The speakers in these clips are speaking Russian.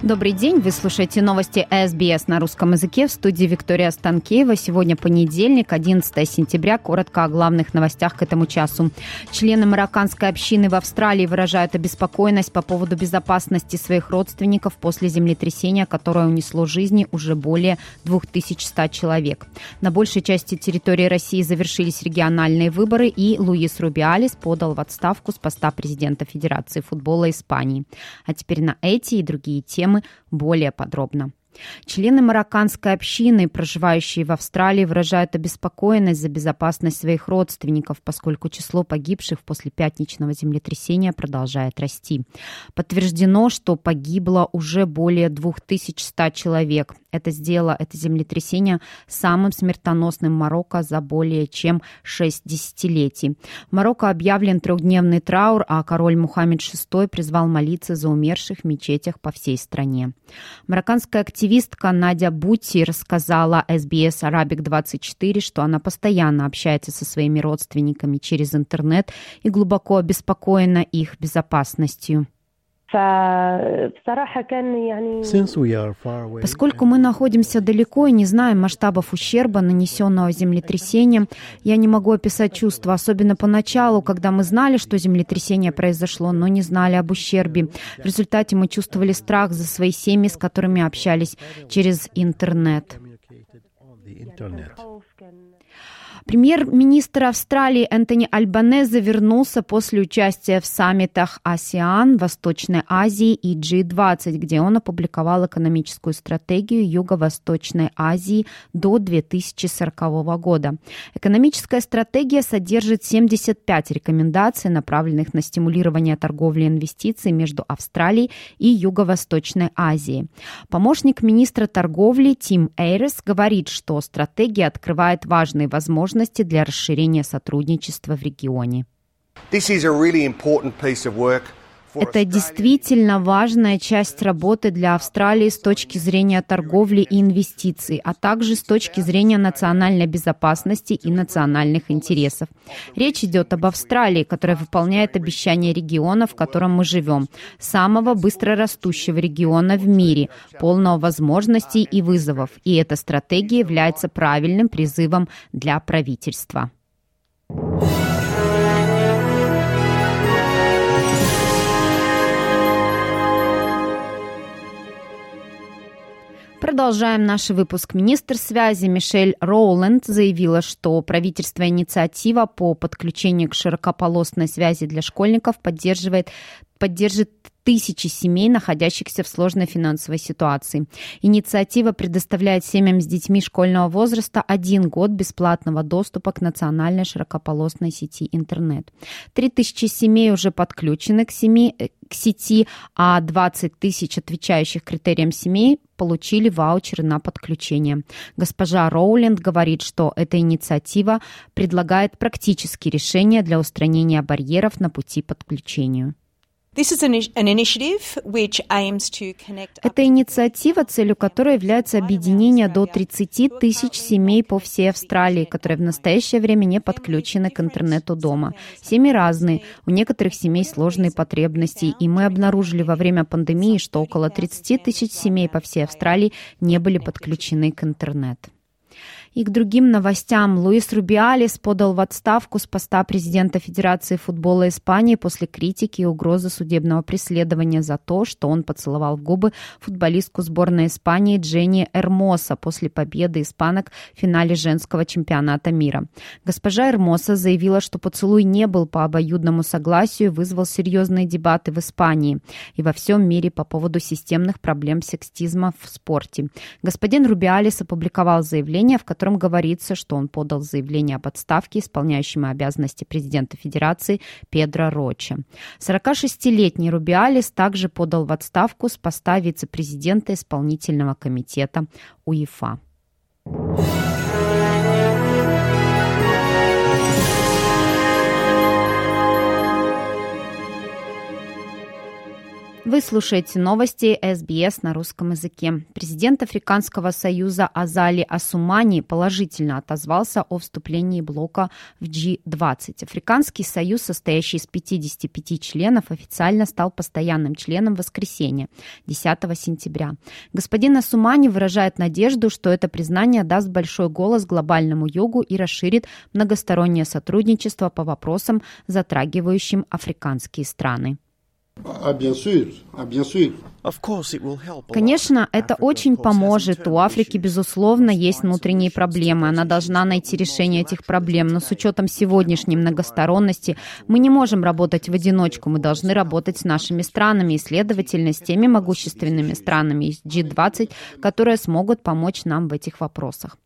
Добрый день, вы слушаете новости СБС на русском языке в студии Виктория Станкеева. Сегодня понедельник, 11 сентября. Коротко о главных новостях к этому часу. Члены марокканской общины в Австралии выражают обеспокоенность по поводу безопасности своих родственников после землетрясения, которое унесло жизни уже более 2100 человек. На большей части территории России завершились региональные выборы, и Луис Рубиалис подал в отставку с поста президента Федерации футбола Испании. А теперь на эти и другие темы более подробно. Члены марокканской общины, проживающие в Австралии, выражают обеспокоенность за безопасность своих родственников, поскольку число погибших после пятничного землетрясения продолжает расти. Подтверждено, что погибло уже более 2100 человек. Это сделало это землетрясение самым смертоносным Марокко за более чем 6 десятилетий. В Марокко объявлен трехдневный траур, а король Мухаммед VI призвал молиться за умерших в мечетях по всей стране. Марокканская активистка Надя Бути рассказала SBS Arabic 24, что она постоянно общается со своими родственниками через интернет и глубоко обеспокоена их безопасностью. Поскольку мы находимся далеко и не знаем масштабов ущерба, нанесенного землетрясением, я не могу описать чувства, особенно поначалу, когда мы знали, что землетрясение произошло, но не знали об ущербе. В результате мы чувствовали страх за свои семьи, с которыми общались через интернет. Премьер-министр Австралии Энтони Альбанезе вернулся после участия в саммитах АСИАН, Восточной Азии и G20, где он опубликовал экономическую стратегию Юго-Восточной Азии до 2040 года. Экономическая стратегия содержит 75 рекомендаций, направленных на стимулирование торговли и инвестиций между Австралией и Юго-Восточной Азией. Помощник министра торговли Тим Эйрес говорит, что стратегия открывает важные возможности возможности для расширения сотрудничества в регионе. Это действительно важная часть работы для Австралии с точки зрения торговли и инвестиций, а также с точки зрения национальной безопасности и национальных интересов. Речь идет об Австралии, которая выполняет обещания региона, в котором мы живем, самого быстрорастущего региона в мире, полного возможностей и вызовов. И эта стратегия является правильным призывом для правительства. Продолжаем наш выпуск. Министр связи Мишель Роуленд заявила, что правительство инициатива по подключению к широкополосной связи для школьников поддерживает поддержит тысячи семей, находящихся в сложной финансовой ситуации. Инициатива предоставляет семьям с детьми школьного возраста один год бесплатного доступа к национальной широкополосной сети интернет. Три тысячи семей уже подключены к, семи, э, к сети, а 20 тысяч отвечающих критериям семей получили ваучеры на подключение. Госпожа Роуленд говорит, что эта инициатива предлагает практические решения для устранения барьеров на пути подключению. Это инициатива, целью которой является объединение до 30 тысяч семей по всей Австралии, которые в настоящее время не подключены к интернету дома. Семьи разные, у некоторых семей сложные потребности, и мы обнаружили во время пандемии, что около 30 тысяч семей по всей Австралии не были подключены к интернету. И к другим новостям. Луис Рубиалис подал в отставку с поста президента Федерации футбола Испании после критики и угрозы судебного преследования за то, что он поцеловал в губы футболистку сборной Испании Дженни Эрмоса после победы испанок в финале женского чемпионата мира. Госпожа Эрмоса заявила, что поцелуй не был по обоюдному согласию и вызвал серьезные дебаты в Испании и во всем мире по поводу системных проблем сексизма в спорте. Господин Рубиалис опубликовал заявление, в котором котором говорится, что он подал заявление об отставке исполняющему обязанности президента Федерации Педро Рочи. 46-летний Рубиалис также подал в отставку с поста вице-президента исполнительного комитета УЕФА. Слушаете новости СБС на русском языке. Президент Африканского союза Азали Асумани положительно отозвался о вступлении блока в G20. Африканский союз, состоящий из 55 членов, официально стал постоянным членом в воскресенье, 10 сентября. Господин Асумани выражает надежду, что это признание даст большой голос глобальному югу и расширит многостороннее сотрудничество по вопросам, затрагивающим африканские страны. Ah, Конечно, это очень поможет. У Африки, безусловно, есть внутренние проблемы. Она должна найти решение этих проблем. Но с учетом сегодняшней многосторонности мы не можем работать в одиночку. Мы должны работать с нашими странами и, следовательно, с теми могущественными странами из G20, которые смогут помочь нам в этих вопросах.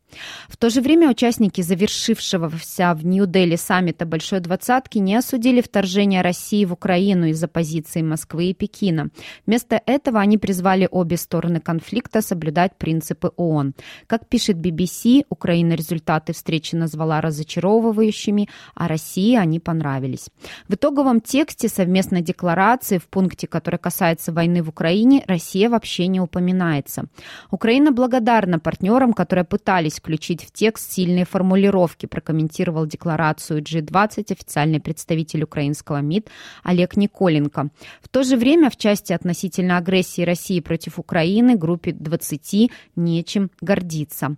В то же время участники завершившегося в Нью-Дели саммита Большой Двадцатки не осудили вторжение России в Украину из-за позиции Москвы и Пекина. Вместо этого они призвали обе стороны конфликта соблюдать принципы ООН. Как пишет BBC, Украина результаты встречи назвала разочаровывающими, а России они понравились. В итоговом тексте совместной декларации в пункте, который касается войны в Украине, Россия вообще не упоминается. Украина благодарна партнерам, которые пытались включить в текст сильные формулировки, прокомментировал декларацию G20 официальный представитель украинского МИД Олег Николенко. В то же время в части относительно агрессии России против Украины группе 20 нечем гордиться.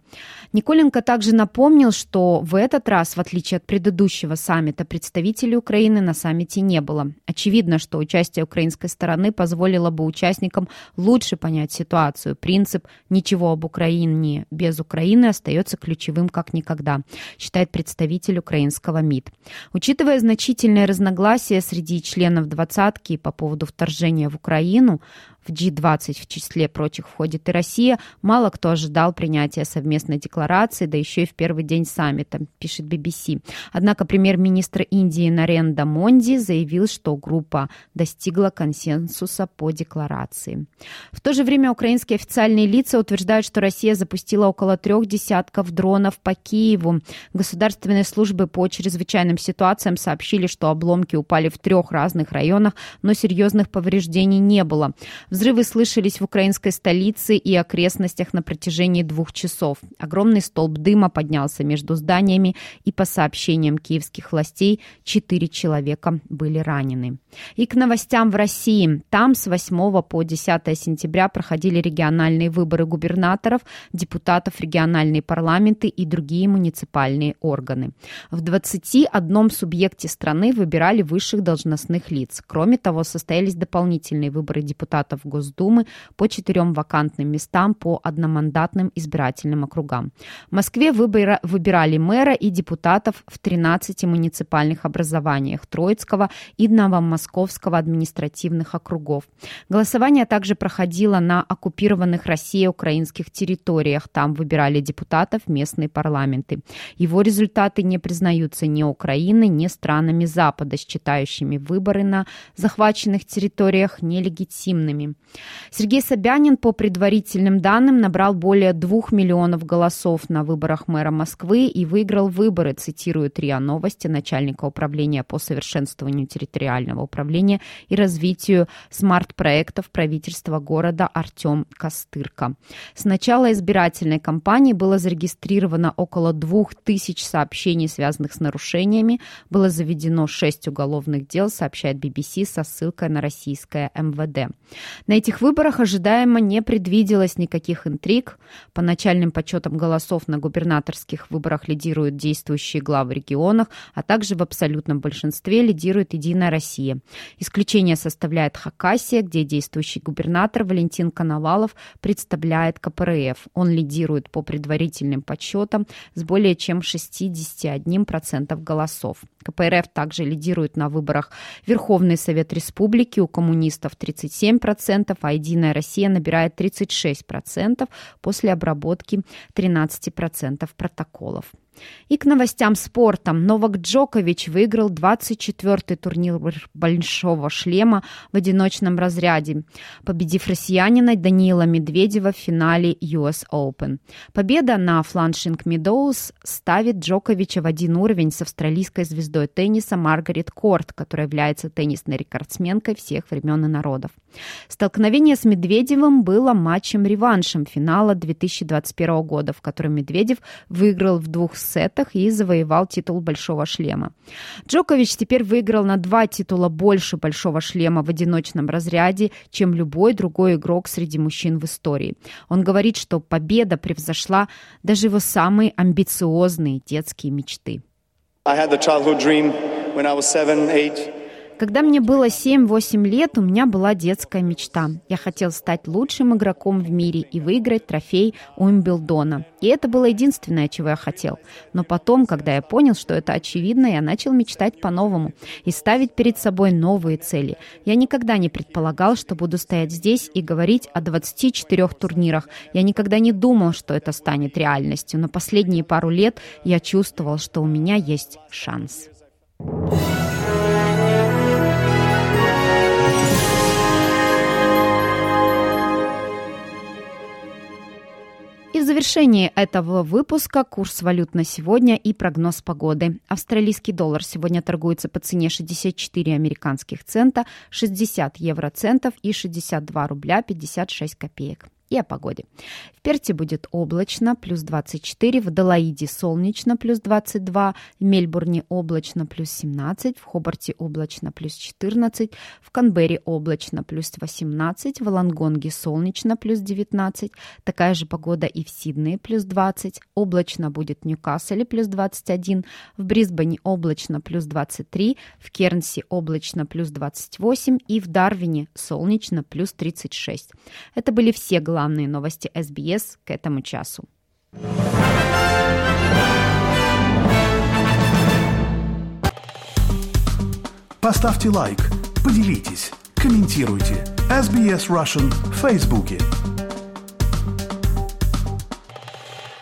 Николенко также напомнил, что в этот раз, в отличие от предыдущего саммита, представителей Украины на саммите не было. Очевидно, что участие украинской стороны позволило бы участникам лучше понять ситуацию. Принцип «ничего об Украине без Украины» остается остается ключевым как никогда, считает представитель украинского МИД. Учитывая значительные разногласия среди членов двадцатки по поводу вторжения в Украину, в G20 в числе прочих входит и Россия, мало кто ожидал принятия совместной декларации, да еще и в первый день саммита, пишет BBC. Однако премьер-министр Индии Наренда Монди заявил, что группа достигла консенсуса по декларации. В то же время украинские официальные лица утверждают, что Россия запустила около трех десятков дронов по Киеву. Государственные службы по чрезвычайным ситуациям сообщили, что обломки упали в трех разных районах, но серьезных повреждений не было. Взрывы слышались в украинской столице и окрестностях на протяжении двух часов. Огромный столб дыма поднялся между зданиями, и по сообщениям киевских властей, четыре человека были ранены. И к новостям в России. Там с 8 по 10 сентября проходили региональные выборы губернаторов, депутатов региональные парламенты и другие муниципальные органы. В 21 субъекте страны выбирали высших должностных лиц. Кроме того, состоялись дополнительные выборы депутатов Госдумы по четырем вакантным местам по одномандатным избирательным округам. В Москве выбора, выбирали мэра и депутатов в 13 муниципальных образованиях Троицкого и Новомосковского административных округов. Голосование также проходило на оккупированных Россией украинских территориях. Там выбирали депутатов местные парламенты. Его результаты не признаются ни Украиной, ни странами Запада, считающими выборы на захваченных территориях нелегитимными. Сергей Собянин, по предварительным данным, набрал более двух миллионов голосов на выборах мэра Москвы и выиграл выборы, цитирует РИА Новости, начальника управления по совершенствованию территориального управления и развитию смарт-проектов правительства города Артем Костырка. С начала избирательной кампании было зарегистрировано около двух тысяч сообщений, связанных с нарушениями. Было заведено шесть уголовных дел, сообщает BBC со ссылкой на российское МВД. На этих выборах ожидаемо не предвиделось никаких интриг. По начальным подсчетам голосов на губернаторских выборах лидируют действующие главы регионах, а также в абсолютном большинстве лидирует «Единая Россия». Исключение составляет Хакасия, где действующий губернатор Валентин Коновалов представляет КПРФ. Он лидирует по предварительным подсчетам с более чем 61% голосов. КПРФ также лидирует на выборах Верховный Совет Республики, у коммунистов 37%, 40%, а «Единая Россия» набирает 36% после обработки 13% протоколов. И к новостям спорта. Новак Джокович выиграл 24-й турнир Большого шлема в одиночном разряде, победив россиянина Даниила Медведева в финале US Open. Победа на Фланшинг Медоуз ставит Джоковича в один уровень с австралийской звездой тенниса Маргарет Корт, которая является теннисной рекордсменкой всех времен и народов. Столкновение с Медведевым было матчем-реваншем финала 2021 года, в котором Медведев выиграл в двух сетах и завоевал титул Большого шлема. Джокович теперь выиграл на два титула больше Большого шлема в одиночном разряде, чем любой другой игрок среди мужчин в истории. Он говорит, что победа превзошла даже его самые амбициозные детские мечты. I had the childhood dream when I was seven, eight, когда мне было 7-8 лет, у меня была детская мечта. Я хотел стать лучшим игроком в мире и выиграть трофей Уимблдона. И это было единственное, чего я хотел. Но потом, когда я понял, что это очевидно, я начал мечтать по-новому и ставить перед собой новые цели. Я никогда не предполагал, что буду стоять здесь и говорить о 24 турнирах. Я никогда не думал, что это станет реальностью. Но последние пару лет я чувствовал, что у меня есть шанс. Завершении этого выпуска курс валют на сегодня и прогноз погоды. Австралийский доллар сегодня торгуется по цене 64 американских цента, 60 евроцентов и 62 рубля 56 копеек и о погоде. В Перте будет облачно, плюс 24, в Далаиде солнечно, плюс 22, в Мельбурне облачно, плюс 17, в Хобарте облачно, плюс 14, в Канберре облачно, плюс 18, в Лангонге солнечно, плюс 19, такая же погода и в Сиднее, плюс 20, облачно будет в Ньюкасселе, плюс 21, в Брисбене облачно, плюс 23, в Кернси облачно, плюс 28 и в Дарвине солнечно, плюс 36. Это были все главные главные новости СБС к этому часу. Поставьте лайк, поделитесь, комментируйте. SBS Russian в Фейсбуке.